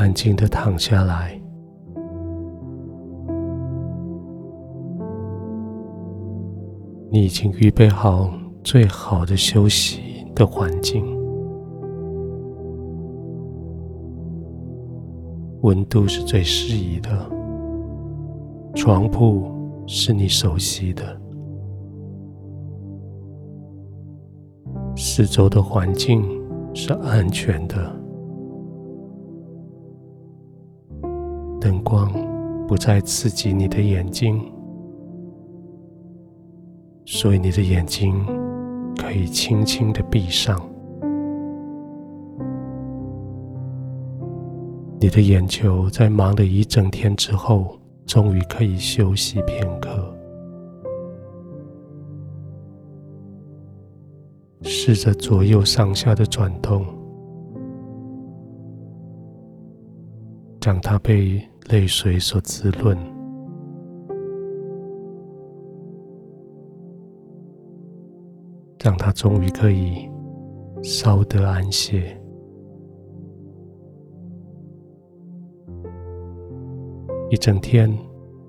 安静的躺下来。你已经预备好最好的休息的环境，温度是最适宜的，床铺是你熟悉的，四周的环境是安全的，灯光不再刺激你的眼睛。所以你的眼睛可以轻轻的闭上，你的眼球在忙了一整天之后，终于可以休息片刻。试着左右上下的转动，让它被泪水所滋润。让他终于可以稍得安歇。一整天，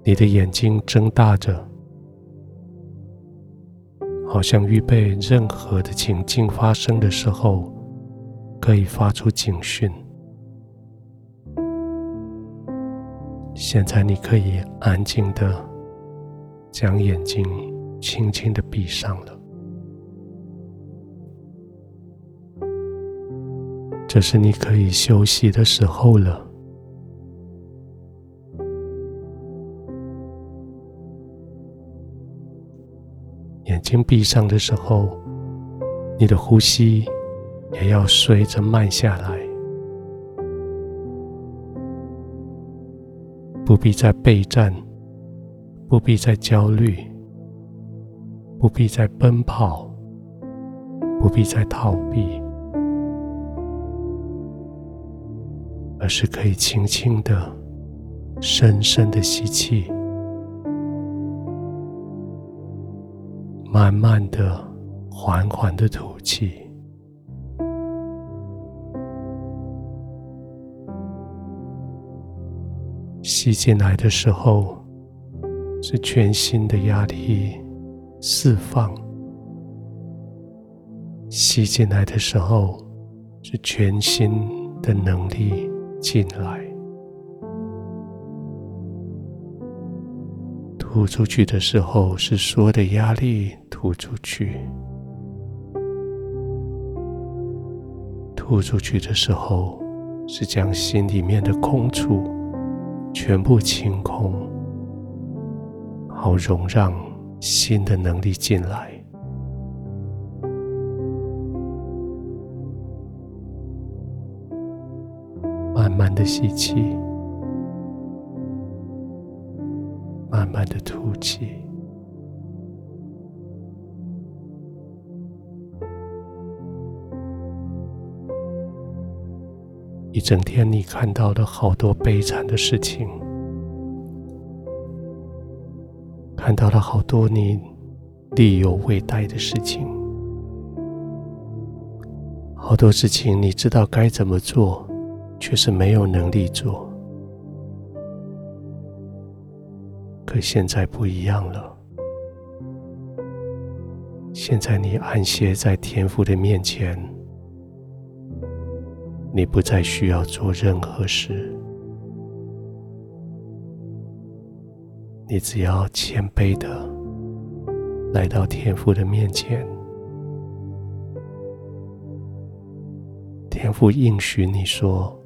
你的眼睛睁大着，好像预备任何的情境发生的时候，可以发出警讯。现在，你可以安静的将眼睛轻轻的闭上了。这是你可以休息的时候了。眼睛闭上的时候，你的呼吸也要随着慢下来，不必再备战，不必再焦虑，不必再奔跑，不必再逃避。而是可以轻轻的、深深的吸气，慢慢的、缓缓的吐气。吸进来的时候，是全新的压力释放；吸进来的时候，是全新的能力。进来，吐出去的时候是所有的压力吐出去，吐出去的时候是将心里面的空处全部清空，好容让新的能力进来。慢慢的吸气，慢慢的吐气。一整天，你看到了好多悲惨的事情，看到了好多你力有未逮的事情，好多事情你知道该怎么做。却是没有能力做，可现在不一样了。现在你安歇在天父的面前，你不再需要做任何事，你只要谦卑的来到天父的面前，天父应许你说。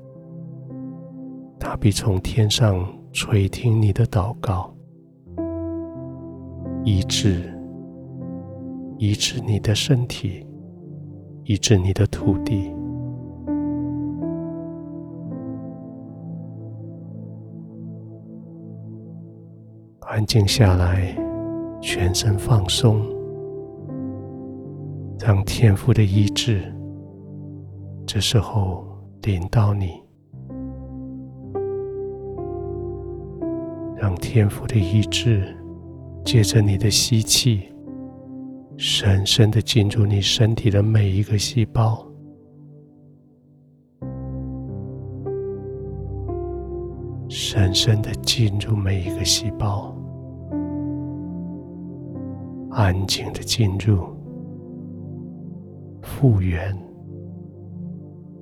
他必从天上垂听你的祷告，医治，医治你的身体，医治你的土地。安静下来，全身放松，让天赋的医治，这时候临到你。让天赋的医治，借着你的吸气，深深的进入你身体的每一个细胞，深深的进入每一个细胞，安静的进入，复原、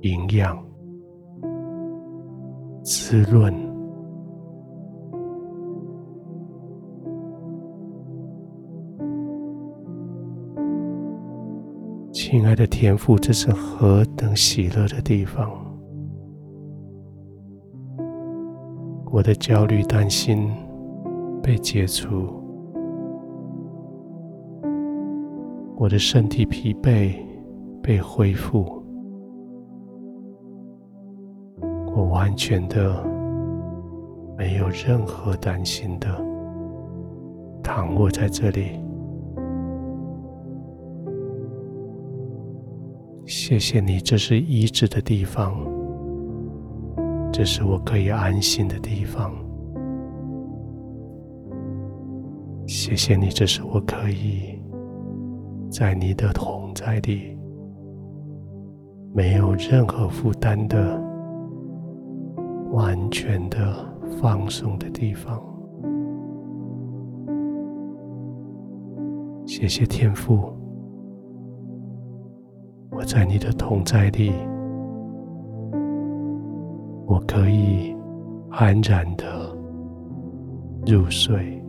营养、滋润。亲爱的天父，这是何等喜乐的地方！我的焦虑、担心被解除，我的身体疲惫被恢复，我完全的没有任何担心的躺卧在这里。谢谢你，这是医治的地方。这是我可以安心的地方。谢谢你，这是我可以在你的同在里，没有任何负担的、完全的放松的地方。谢谢天父，我在你的同在里。我可以安然的入睡。